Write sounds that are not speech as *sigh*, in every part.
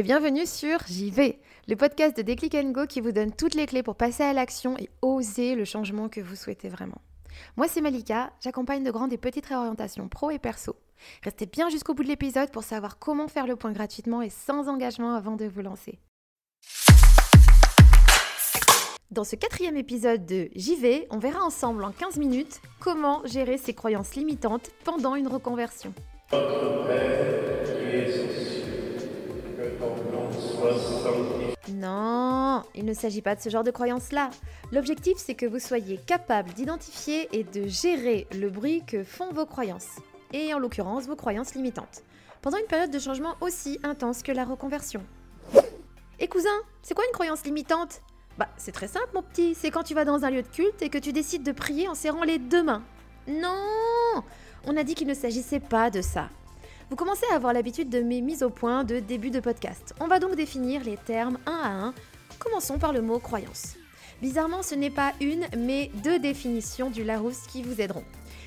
et bienvenue sur J'y vais, le podcast de Déclic Go qui vous donne toutes les clés pour passer à l'action et oser le changement que vous souhaitez vraiment. Moi c'est Malika, j'accompagne de grandes et petites réorientations pro et perso. Restez bien jusqu'au bout de l'épisode pour savoir comment faire le point gratuitement et sans engagement avant de vous lancer. Dans ce quatrième épisode de J'y vais, on verra ensemble en 15 minutes comment gérer ses croyances limitantes pendant une reconversion. Non, il ne s'agit pas de ce genre de croyance-là. L'objectif, c'est que vous soyez capable d'identifier et de gérer le bruit que font vos croyances, et en l'occurrence vos croyances limitantes, pendant une période de changement aussi intense que la reconversion. Et cousin, c'est quoi une croyance limitante? Bah, c'est très simple, mon petit, c'est quand tu vas dans un lieu de culte et que tu décides de prier en serrant les deux mains. Non On a dit qu'il ne s'agissait pas de ça. Vous commencez à avoir l'habitude de mes mises au point de début de podcast. On va donc définir les termes un à un. Commençons par le mot croyance. Bizarrement, ce n'est pas une, mais deux définitions du Larousse qui vous aideront.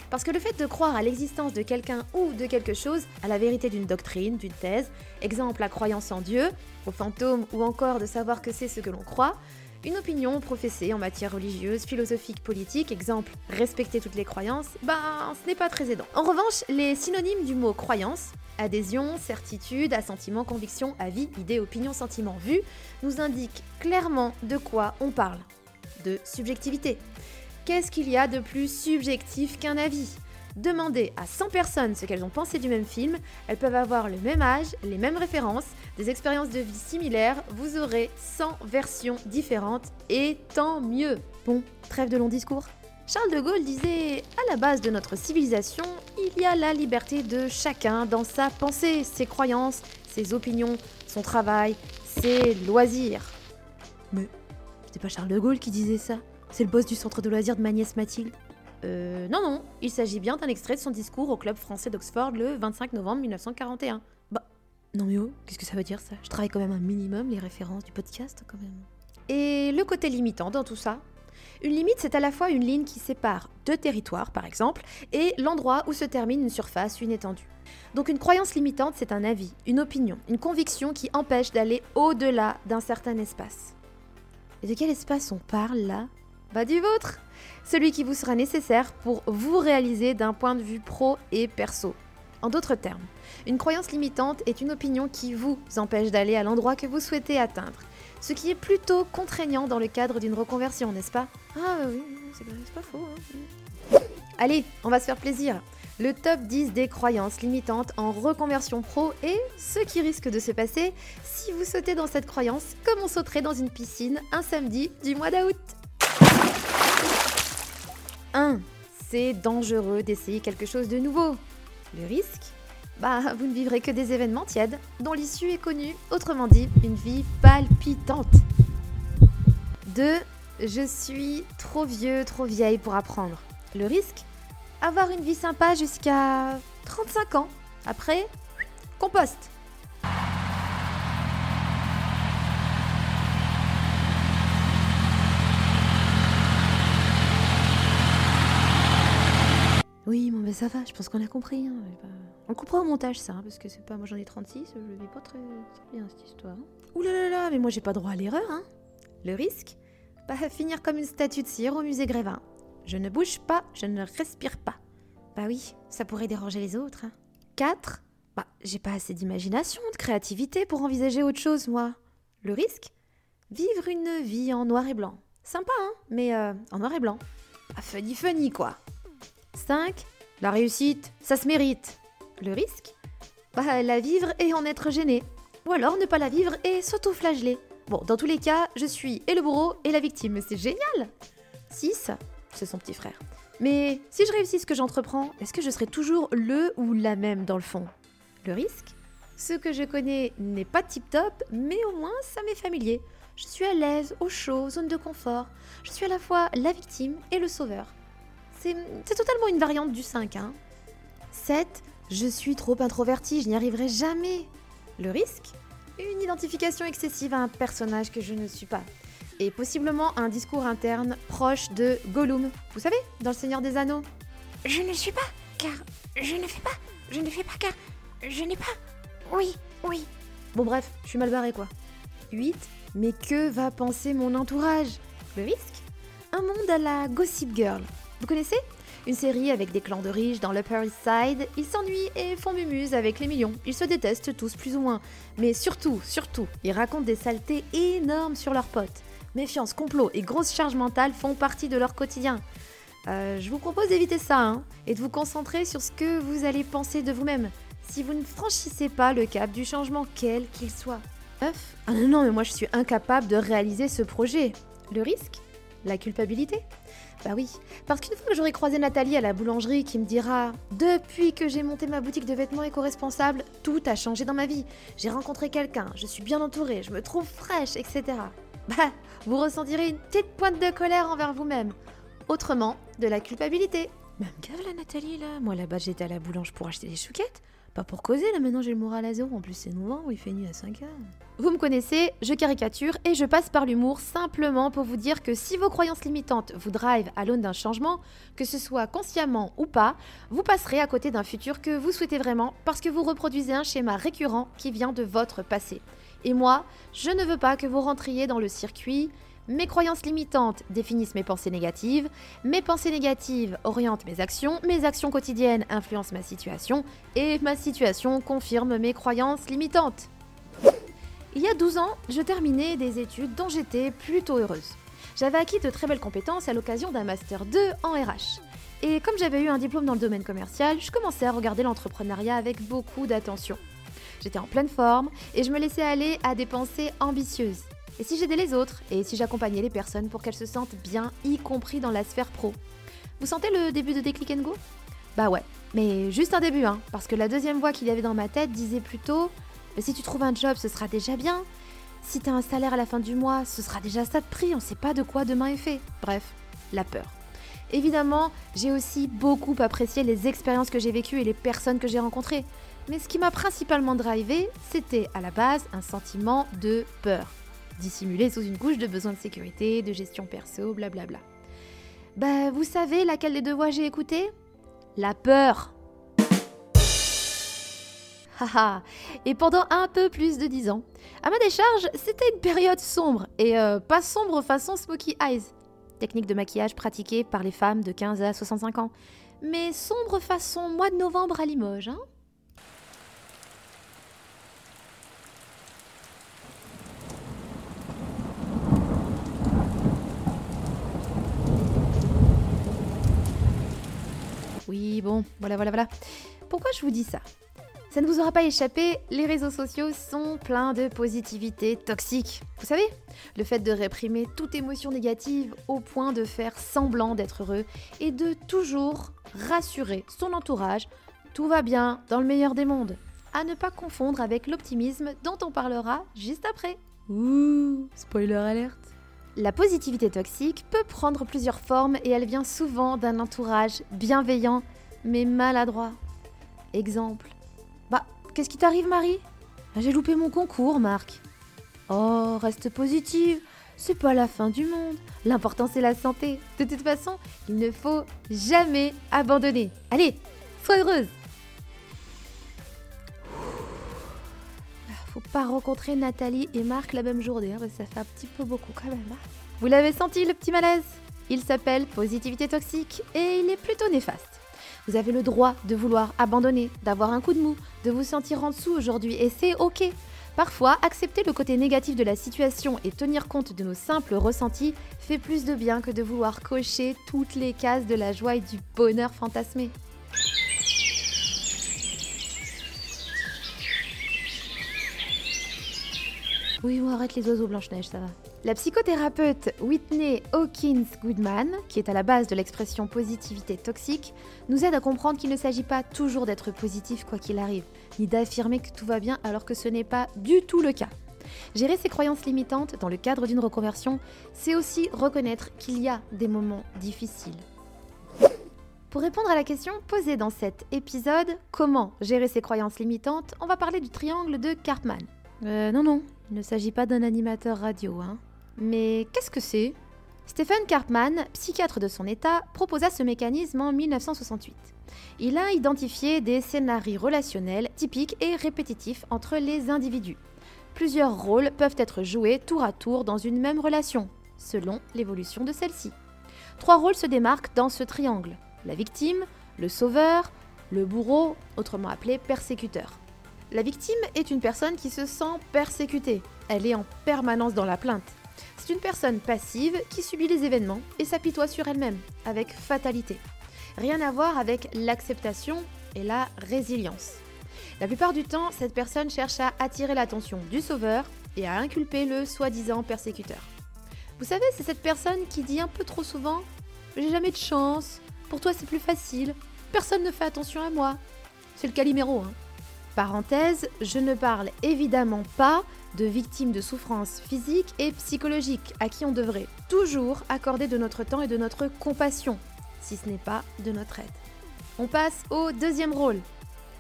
Parce que le fait de croire à l'existence de quelqu'un ou de quelque chose, à la vérité d'une doctrine, d'une thèse, exemple la croyance en Dieu, aux fantômes ou encore de savoir que c'est ce que l'on croit, une opinion professée en matière religieuse, philosophique, politique, exemple respecter toutes les croyances, ben ce n'est pas très aidant. En revanche, les synonymes du mot croyance, adhésion, certitude, assentiment, conviction, avis, idée, opinion, sentiment, vue, nous indiquent clairement de quoi on parle. De subjectivité. Qu'est-ce qu'il y a de plus subjectif qu'un avis? Demandez à 100 personnes ce qu'elles ont pensé du même film, elles peuvent avoir le même âge, les mêmes références, des expériences de vie similaires, vous aurez 100 versions différentes et tant mieux. Bon, trêve de long discours. Charles de Gaulle disait À la base de notre civilisation, il y a la liberté de chacun dans sa pensée, ses croyances, ses opinions, son travail, ses loisirs. Mais c'était pas Charles de Gaulle qui disait ça? C'est le boss du centre de loisirs de ma nièce Mathilde? Euh, non, non, il s'agit bien d'un extrait de son discours au Club français d'Oxford le 25 novembre 1941. Bah, non mais oh, qu'est-ce que ça veut dire ça? Je travaille quand même un minimum les références du podcast quand même. Et le côté limitant dans tout ça? Une limite, c'est à la fois une ligne qui sépare deux territoires, par exemple, et l'endroit où se termine une surface, une étendue. Donc une croyance limitante, c'est un avis, une opinion, une conviction qui empêche d'aller au-delà d'un certain espace. Et de quel espace on parle là? Bah du vôtre celui qui vous sera nécessaire pour vous réaliser d'un point de vue pro et perso. En d'autres termes, une croyance limitante est une opinion qui vous empêche d'aller à l'endroit que vous souhaitez atteindre, ce qui est plutôt contraignant dans le cadre d'une reconversion, n'est-ce pas? Ah bah oui, c'est pas, faux. Hein. Allez, on va se faire plaisir. Le top 10 des croyances limitantes en reconversion pro et ce qui risque de se passer si vous sautez dans cette croyance comme on sauterait dans une piscine un samedi du mois d'août. 1. C'est dangereux d'essayer quelque chose de nouveau. Le risque? Bah, vous ne vivrez que des événements tièdes, dont l'issue est connue, autrement dit, une vie palpitante. 2. Je suis trop vieux, trop vieille pour apprendre. Le risque? Avoir une vie sympa jusqu'à 35 ans. Après, compost. Oui, bon, ben ça va, je pense qu'on a compris. Hein. On comprend au montage, ça, hein, parce que c'est pas. Moi j'en ai 36, je vis pas très, bien cette histoire. Hein. Ouh là là là, mais moi j'ai pas droit à l'erreur, hein. Le risque Bah, finir comme une statue de cire au musée Grévin. Je ne bouge pas, je ne respire pas. Bah oui, ça pourrait déranger les autres. 4. Bah, j'ai pas assez d'imagination, de créativité pour envisager autre chose, moi. Le risque Vivre une vie en noir et blanc. Sympa, hein, mais euh, en noir et blanc. Ah, funny funny, quoi. 5. La réussite, ça se mérite. Le risque Bah, la vivre et en être gêné. Ou alors ne pas la vivre et s'auto-flageller. Bon, dans tous les cas, je suis et le bourreau et la victime. C'est génial 6. C'est son petit frère. Mais si je réussis ce que j'entreprends, est-ce que je serai toujours le ou la même dans le fond? Le risque Ce que je connais n'est pas tip-top, mais au moins ça m'est familier. Je suis à l'aise, au chaud, zone de confort. Je suis à la fois la victime et le sauveur. C'est totalement une variante du 5. Hein. 7. Je suis trop introverti, je n'y arriverai jamais. Le risque? Une identification excessive à un personnage que je ne suis pas. Et possiblement un discours interne proche de Gollum. Vous savez, dans Le Seigneur des Anneaux? Je ne suis pas, car je ne fais pas. Je ne fais pas, car je n'ai pas. Oui, oui. Bon bref, je suis mal barré quoi. 8. Mais que va penser mon entourage? Le risque? Un monde à la Gossip Girl. Vous connaissez Une série avec des clans de riches dans l'Upper East Side. Ils s'ennuient et font mumuse avec les millions. Ils se détestent tous plus ou moins. Mais surtout, surtout, ils racontent des saletés énormes sur leurs potes. Méfiance, complot et grosse charge mentale font partie de leur quotidien. Euh, je vous propose d'éviter ça hein, et de vous concentrer sur ce que vous allez penser de vous-même si vous ne franchissez pas le cap du changement, quel qu'il soit. 9. Ah non, mais moi je suis incapable de réaliser ce projet. Le risque? La culpabilité? Bah oui, parce qu'une fois que j'aurai croisé Nathalie à la boulangerie qui me dira Depuis que j'ai monté ma boutique de vêtements éco-responsables, tout a changé dans ma vie. J'ai rencontré quelqu'un, je suis bien entourée, je me trouve fraîche, etc. Bah, vous ressentirez une petite pointe de colère envers vous-même. Autrement, de la culpabilité. Même gave la Nathalie là, moi là-bas j'étais à la boulange pour acheter des chouquettes. Pas pour causer, là maintenant j'ai le moral à zéro, en plus c'est novembre, il fait nuit à 5 heures. Vous me connaissez, je caricature et je passe par l'humour simplement pour vous dire que si vos croyances limitantes vous drivent à l'aune d'un changement, que ce soit consciemment ou pas, vous passerez à côté d'un futur que vous souhaitez vraiment parce que vous reproduisez un schéma récurrent qui vient de votre passé. Et moi, je ne veux pas que vous rentriez dans le circuit mes croyances limitantes définissent mes pensées négatives, mes pensées négatives orientent mes actions, mes actions quotidiennes influencent ma situation, et ma situation confirme mes croyances limitantes. Il y a 12 ans, je terminais des études dont j'étais plutôt heureuse. J'avais acquis de très belles compétences à l'occasion d'un Master 2 en RH. Et comme j'avais eu un diplôme dans le domaine commercial, je commençais à regarder l'entrepreneuriat avec beaucoup d'attention. J'étais en pleine forme et je me laissais aller à des pensées ambitieuses. Et si j'aidais les autres Et si j'accompagnais les personnes pour qu'elles se sentent bien, y compris dans la sphère pro Vous sentez le début de Déclic Go Bah ouais, mais juste un début, hein, parce que la deuxième voix qu'il y avait dans ma tête disait plutôt si tu trouves un job, ce sera déjà bien. Si t'as un salaire à la fin du mois, ce sera déjà ça de prix, on sait pas de quoi demain est fait. Bref, la peur. Évidemment, j'ai aussi beaucoup apprécié les expériences que j'ai vécues et les personnes que j'ai rencontrées. Mais ce qui m'a principalement drivé, c'était à la base un sentiment de peur dissimulé sous une couche de besoins de sécurité, de gestion perso, blablabla. Bah, vous savez laquelle des deux voix j'ai écouté La peur. *laughs* Haha. Et pendant un peu plus de dix ans, à ma décharge, c'était une période sombre, et euh, pas sombre façon Smoky Eyes, technique de maquillage pratiquée par les femmes de 15 à 65 ans, mais sombre façon mois de novembre à Limoges, hein Oui, bon, voilà, voilà, voilà. Pourquoi je vous dis ça? Ça ne vous aura pas échappé, les réseaux sociaux sont pleins de positivité toxique. Vous savez Le fait de réprimer toute émotion négative au point de faire semblant d'être heureux et de toujours rassurer son entourage. Tout va bien dans le meilleur des mondes. À ne pas confondre avec l'optimisme dont on parlera juste après. Ouh, spoiler alerte. La positivité toxique peut prendre plusieurs formes et elle vient souvent d'un entourage bienveillant mais maladroit. Exemple. Bah, qu'est-ce qui t'arrive Marie? Bah, J'ai loupé mon concours, Marc. Oh, reste positive. C'est pas la fin du monde. L'important c'est la santé. De toute façon, il ne faut jamais abandonner. Allez, sois heureuse. Faut pas rencontrer Nathalie et Marc la même journée, hein, ça fait un petit peu beaucoup quand même. Hein. Vous l'avez senti le petit malaise? Il s'appelle positivité toxique et il est plutôt néfaste. Vous avez le droit de vouloir abandonner, d'avoir un coup de mou, de vous sentir en dessous aujourd'hui et c'est ok. Parfois, accepter le côté négatif de la situation et tenir compte de nos simples ressentis fait plus de bien que de vouloir cocher toutes les cases de la joie et du bonheur fantasmé. Oui, on arrête les oiseaux Blanche-Neige, ça va. La psychothérapeute Whitney Hawkins Goodman, qui est à la base de l'expression positivité toxique, nous aide à comprendre qu'il ne s'agit pas toujours d'être positif quoi qu'il arrive, ni d'affirmer que tout va bien alors que ce n'est pas du tout le cas. Gérer ses croyances limitantes dans le cadre d'une reconversion, c'est aussi reconnaître qu'il y a des moments difficiles. Pour répondre à la question posée dans cet épisode, comment gérer ses croyances limitantes, on va parler du triangle de Karpman. Euh, non, non, il ne s'agit pas d'un animateur radio, hein. Mais qu'est-ce que c'est? Stephen Karpman, psychiatre de son état, proposa ce mécanisme en 1968. Il a identifié des scénarios relationnels typiques et répétitifs entre les individus. Plusieurs rôles peuvent être joués tour à tour dans une même relation, selon l'évolution de celle-ci. Trois rôles se démarquent dans ce triangle. La victime, le sauveur, le bourreau, autrement appelé persécuteur. La victime est une personne qui se sent persécutée. Elle est en permanence dans la plainte. C'est une personne passive qui subit les événements et s'apitoie sur elle-même, avec fatalité. Rien à voir avec l'acceptation et la résilience. La plupart du temps, cette personne cherche à attirer l'attention du sauveur et à inculper le soi-disant persécuteur. Vous savez, c'est cette personne qui dit un peu trop souvent J'ai jamais de chance, pour toi c'est plus facile, personne ne fait attention à moi. C'est le Calimero, hein. Parenthèse, je ne parle évidemment pas de victimes de souffrances physiques et psychologiques à qui on devrait toujours accorder de notre temps et de notre compassion, si ce n'est pas de notre aide. On passe au deuxième rôle.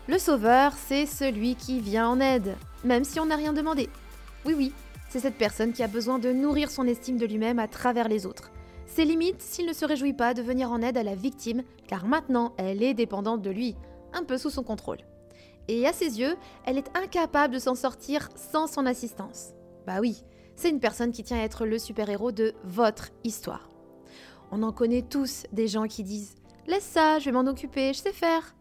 Le sauveur, c'est celui qui vient en aide, même si on n'a rien demandé. Oui oui, c'est cette personne qui a besoin de nourrir son estime de lui-même à travers les autres. C'est limite s'il ne se réjouit pas de venir en aide à la victime, car maintenant elle est dépendante de lui, un peu sous son contrôle. Et à ses yeux, elle est incapable de s'en sortir sans son assistance. Bah oui, c'est une personne qui tient à être le super-héros de votre histoire. On en connaît tous des gens qui disent Laisse ça, je vais m'en occuper, je sais faire.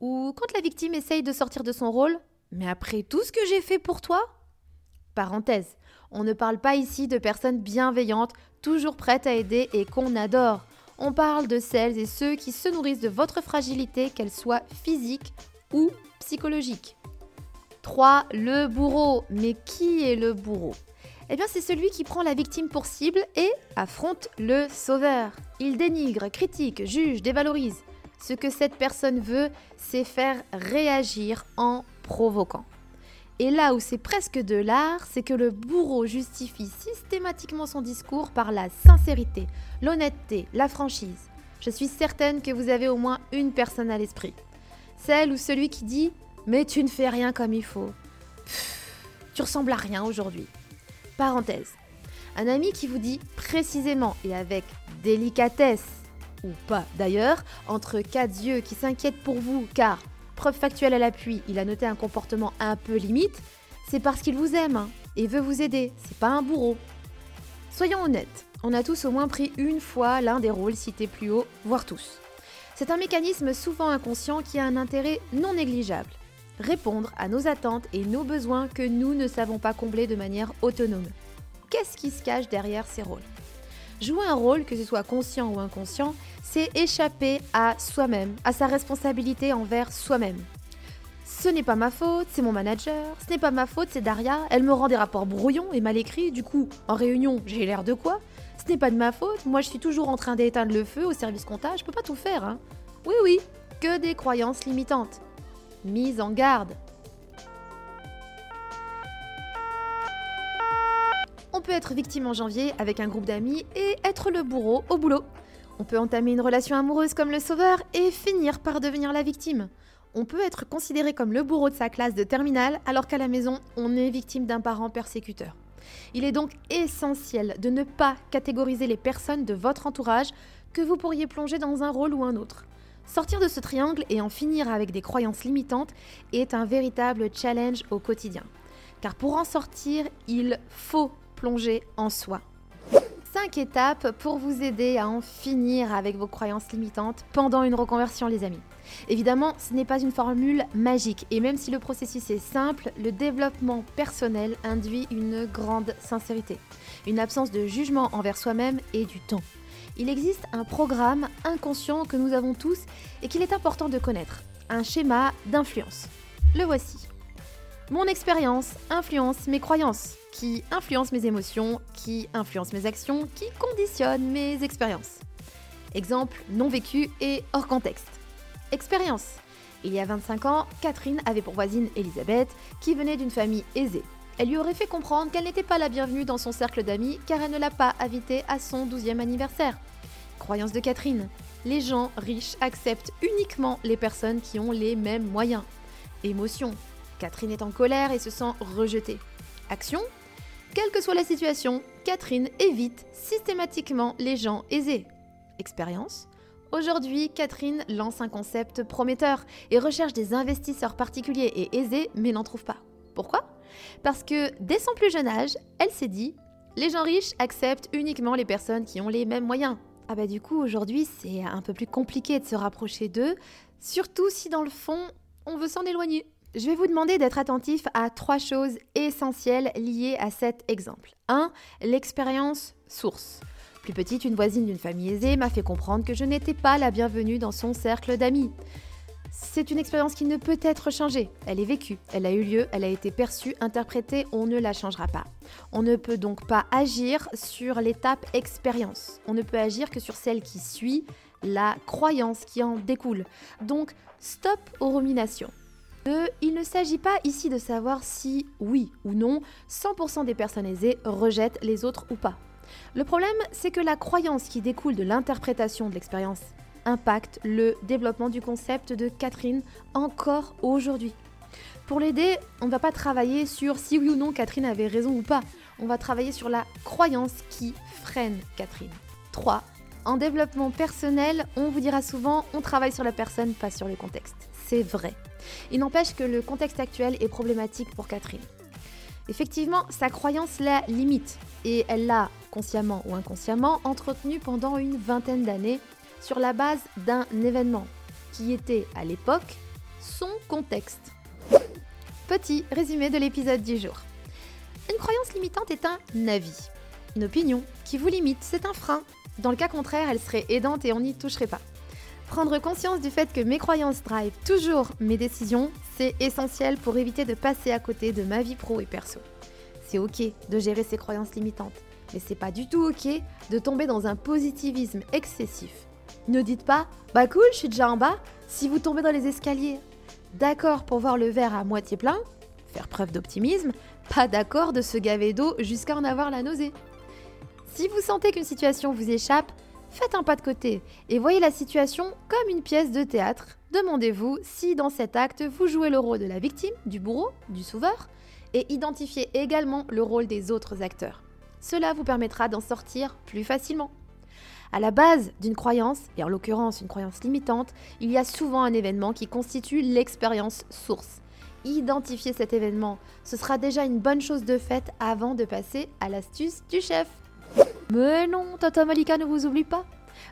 Ou quand la victime essaye de sortir de son rôle Mais après tout ce que j'ai fait pour toi? Parenthèse, on ne parle pas ici de personnes bienveillantes, toujours prêtes à aider et qu'on adore. On parle de celles et ceux qui se nourrissent de votre fragilité, qu'elle soit physique ou psychologique. 3. Le bourreau. Mais qui est le bourreau? Eh bien, c'est celui qui prend la victime pour cible et affronte le sauveur. Il dénigre, critique, juge, dévalorise. Ce que cette personne veut, c'est faire réagir en provoquant. Et là où c'est presque de l'art, c'est que le bourreau justifie systématiquement son discours par la sincérité, l'honnêteté, la franchise. Je suis certaine que vous avez au moins une personne à l'esprit. Celle ou celui qui dit Mais tu ne fais rien comme il faut. tu ressembles à rien aujourd'hui. Parenthèse. Un ami qui vous dit précisément et avec délicatesse, ou pas d'ailleurs, entre quatre yeux qui s'inquiètent pour vous car, preuve factuelle à l'appui, il a noté un comportement un peu limite, c'est parce qu'il vous aime hein, et veut vous aider, c'est pas un bourreau. Soyons honnêtes, on a tous au moins pris une fois l'un des rôles cités plus haut, voire tous. C'est un mécanisme souvent inconscient qui a un intérêt non négligeable. Répondre à nos attentes et nos besoins que nous ne savons pas combler de manière autonome. Qu'est-ce qui se cache derrière ces rôles? Jouer un rôle, que ce soit conscient ou inconscient, c'est échapper à soi-même, à sa responsabilité envers soi-même. Ce n'est pas ma faute, c'est mon manager. Ce n'est pas ma faute, c'est Daria. Elle me rend des rapports brouillons et mal écrits. Du coup, en réunion, j'ai l'air de quoi? Ce n'est pas de ma faute, moi je suis toujours en train d'éteindre le feu au service comptable, je peux pas tout faire. Hein. Oui, oui, que des croyances limitantes. Mise en garde. On peut être victime en janvier avec un groupe d'amis et être le bourreau au boulot. On peut entamer une relation amoureuse comme le sauveur et finir par devenir la victime. On peut être considéré comme le bourreau de sa classe de terminale alors qu'à la maison, on est victime d'un parent persécuteur. Il est donc essentiel de ne pas catégoriser les personnes de votre entourage que vous pourriez plonger dans un rôle ou un autre. Sortir de ce triangle et en finir avec des croyances limitantes est un véritable challenge au quotidien. Car pour en sortir, il faut plonger en soi. 5 étapes pour vous aider à en finir avec vos croyances limitantes pendant une reconversion les amis. Évidemment, ce n'est pas une formule magique et même si le processus est simple, le développement personnel induit une grande sincérité, une absence de jugement envers soi-même et du temps. Il existe un programme inconscient que nous avons tous et qu'il est important de connaître, un schéma d'influence. Le voici. Mon expérience influence mes croyances, qui influencent mes émotions, qui influencent mes actions, qui conditionnent mes expériences. Exemple non vécu et hors contexte. Expérience. Il y a 25 ans, Catherine avait pour voisine Elisabeth, qui venait d'une famille aisée. Elle lui aurait fait comprendre qu'elle n'était pas la bienvenue dans son cercle d'amis car elle ne l'a pas invitée à son 12e anniversaire. Croyance de Catherine. Les gens riches acceptent uniquement les personnes qui ont les mêmes moyens. Émotion. Catherine est en colère et se sent rejetée. Action. Quelle que soit la situation, Catherine évite systématiquement les gens aisés. Expérience. Aujourd'hui, Catherine lance un concept prometteur et recherche des investisseurs particuliers et aisés, mais n'en trouve pas. Pourquoi? Parce que dès son plus jeune âge, elle s'est dit les gens riches acceptent uniquement les personnes qui ont les mêmes moyens. Ah bah du coup aujourd'hui c'est un peu plus compliqué de se rapprocher d'eux, surtout si dans le fond on veut s'en éloigner. Je vais vous demander d'être attentif à trois choses essentielles liées à cet exemple. 1. L'expérience source. Plus petite, une voisine d'une famille aisée m'a fait comprendre que je n'étais pas la bienvenue dans son cercle d'amis. C'est une expérience qui ne peut être changée. Elle est vécue, elle a eu lieu, elle a été perçue, interprétée, on ne la changera pas. On ne peut donc pas agir sur l'étape expérience. On ne peut agir que sur celle qui suit, la croyance qui en découle. Donc, stop aux ruminations. 2. Il ne s'agit pas ici de savoir si, oui ou non, 100% des personnes aisées rejettent les autres ou pas. Le problème, c'est que la croyance qui découle de l'interprétation de l'expérience impacte le développement du concept de Catherine encore aujourd'hui. Pour l'aider, on ne va pas travailler sur si oui ou non Catherine avait raison ou pas. On va travailler sur la croyance qui freine Catherine. 3. En développement personnel, on vous dira souvent on travaille sur la personne, pas sur le contexte. C'est vrai. Il n'empêche que le contexte actuel est problématique pour Catherine. Effectivement, sa croyance la limite et elle l'a, consciemment ou inconsciemment, entretenue pendant une vingtaine d'années sur la base d'un événement qui était à l'époque son contexte. Petit résumé de l'épisode du jour. Une croyance limitante est un avis, une opinion qui vous limite, c'est un frein. Dans le cas contraire, elle serait aidante et on n'y toucherait pas. Prendre conscience du fait que mes croyances drivent toujours mes décisions, c'est essentiel pour éviter de passer à côté de ma vie pro et perso. C'est ok de gérer ces croyances limitantes, mais c'est pas du tout ok de tomber dans un positivisme excessif. Ne dites pas bah cool, je suis déjà en bas si vous tombez dans les escaliers. D'accord pour voir le verre à moitié plein, faire preuve d'optimisme, pas d'accord de se gaver d'eau jusqu'à en avoir la nausée. Si vous sentez qu'une situation vous échappe, faites un pas de côté et voyez la situation comme une pièce de théâtre. Demandez-vous si dans cet acte vous jouez le rôle de la victime, du bourreau, du sauveur, et identifiez également le rôle des autres acteurs. Cela vous permettra d'en sortir plus facilement. À la base d'une croyance, et en l'occurrence une croyance limitante, il y a souvent un événement qui constitue l'expérience source. Identifier cet événement, ce sera déjà une bonne chose de faite avant de passer à l'astuce du chef. Mais non, Tata Malika ne vous oublie pas.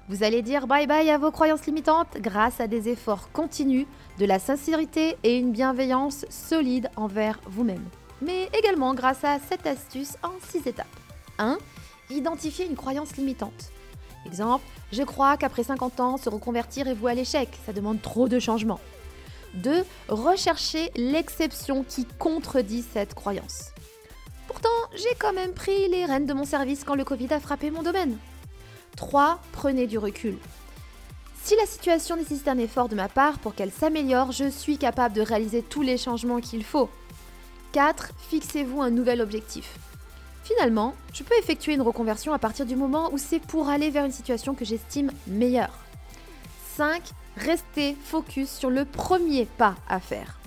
Vous allez dire bye bye à vos croyances limitantes grâce à des efforts continus, de la sincérité et une bienveillance solide envers vous-même. Mais également grâce à cette astuce en 6 étapes. 1. Identifier une croyance limitante. Exemple, je crois qu'après 50 ans, se reconvertir est voué à l'échec, ça demande trop de changements. 2. Rechercher l'exception qui contredit cette croyance. Pourtant, j'ai quand même pris les rênes de mon service quand le Covid a frappé mon domaine. 3. Prenez du recul. Si la situation nécessite un effort de ma part pour qu'elle s'améliore, je suis capable de réaliser tous les changements qu'il faut. 4. Fixez-vous un nouvel objectif. Finalement, je peux effectuer une reconversion à partir du moment où c'est pour aller vers une situation que j'estime meilleure. 5. Restez focus sur le premier pas à faire.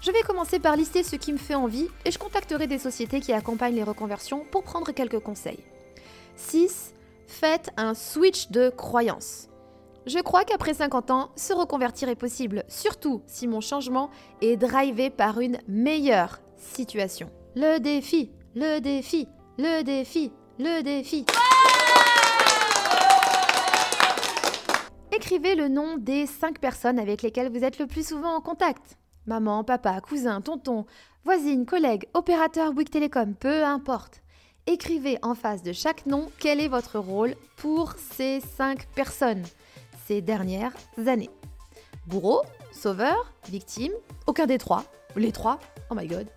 Je vais commencer par lister ce qui me fait envie et je contacterai des sociétés qui accompagnent les reconversions pour prendre quelques conseils. 6. Faites un switch de croyance. Je crois qu'après 50 ans, se reconvertir est possible, surtout si mon changement est drivé par une meilleure situation. Le défi, le défi, le défi, le défi. Écrivez le nom des 5 personnes avec lesquelles vous êtes le plus souvent en contact. Maman, papa, cousin, tonton, voisine, collègue, opérateur Bouygues Télécom, peu importe. Écrivez en face de chaque nom quel est votre rôle pour ces 5 personnes ces dernières années. Bourreau, sauveur, victime, aucun des trois, les trois, oh my god.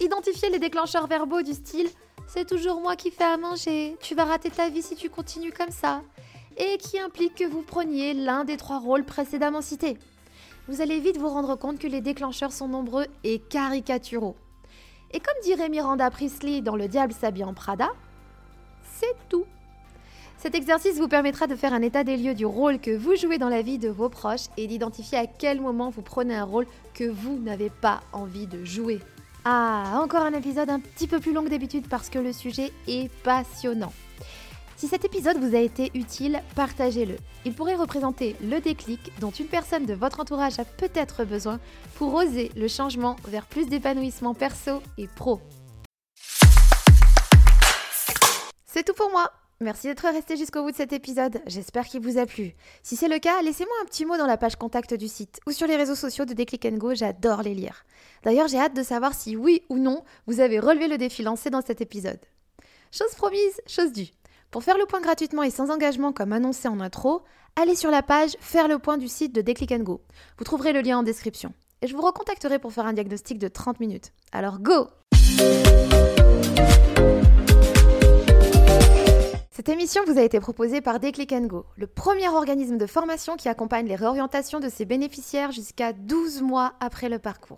Identifiez les déclencheurs verbaux du style c'est toujours moi qui fais à manger, tu vas rater ta vie si tu continues comme ça, et qui implique que vous preniez l'un des trois rôles précédemment cités. Vous allez vite vous rendre compte que les déclencheurs sont nombreux et caricaturaux. Et comme dirait Miranda Priestley dans Le diable s'habille en Prada, c'est tout. Cet exercice vous permettra de faire un état des lieux du rôle que vous jouez dans la vie de vos proches et d'identifier à quel moment vous prenez un rôle que vous n'avez pas envie de jouer. Ah, encore un épisode un petit peu plus long que d'habitude parce que le sujet est passionnant. Si cet épisode vous a été utile, partagez-le. Il pourrait représenter le déclic dont une personne de votre entourage a peut-être besoin pour oser le changement vers plus d'épanouissement perso et pro. C'est tout pour moi. Merci d'être resté jusqu'au bout de cet épisode, j'espère qu'il vous a plu. Si c'est le cas, laissez-moi un petit mot dans la page contact du site ou sur les réseaux sociaux de Déclic Go, j'adore les lire. D'ailleurs, j'ai hâte de savoir si oui ou non vous avez relevé le défi lancé dans cet épisode. Chose promise, chose due. Pour faire le point gratuitement et sans engagement comme annoncé en intro, allez sur la page Faire le point du site de Déclic Go. Vous trouverez le lien en description. Et je vous recontacterai pour faire un diagnostic de 30 minutes. Alors go Cette émission vous a été proposée par Déclic Go, le premier organisme de formation qui accompagne les réorientations de ses bénéficiaires jusqu'à 12 mois après le parcours.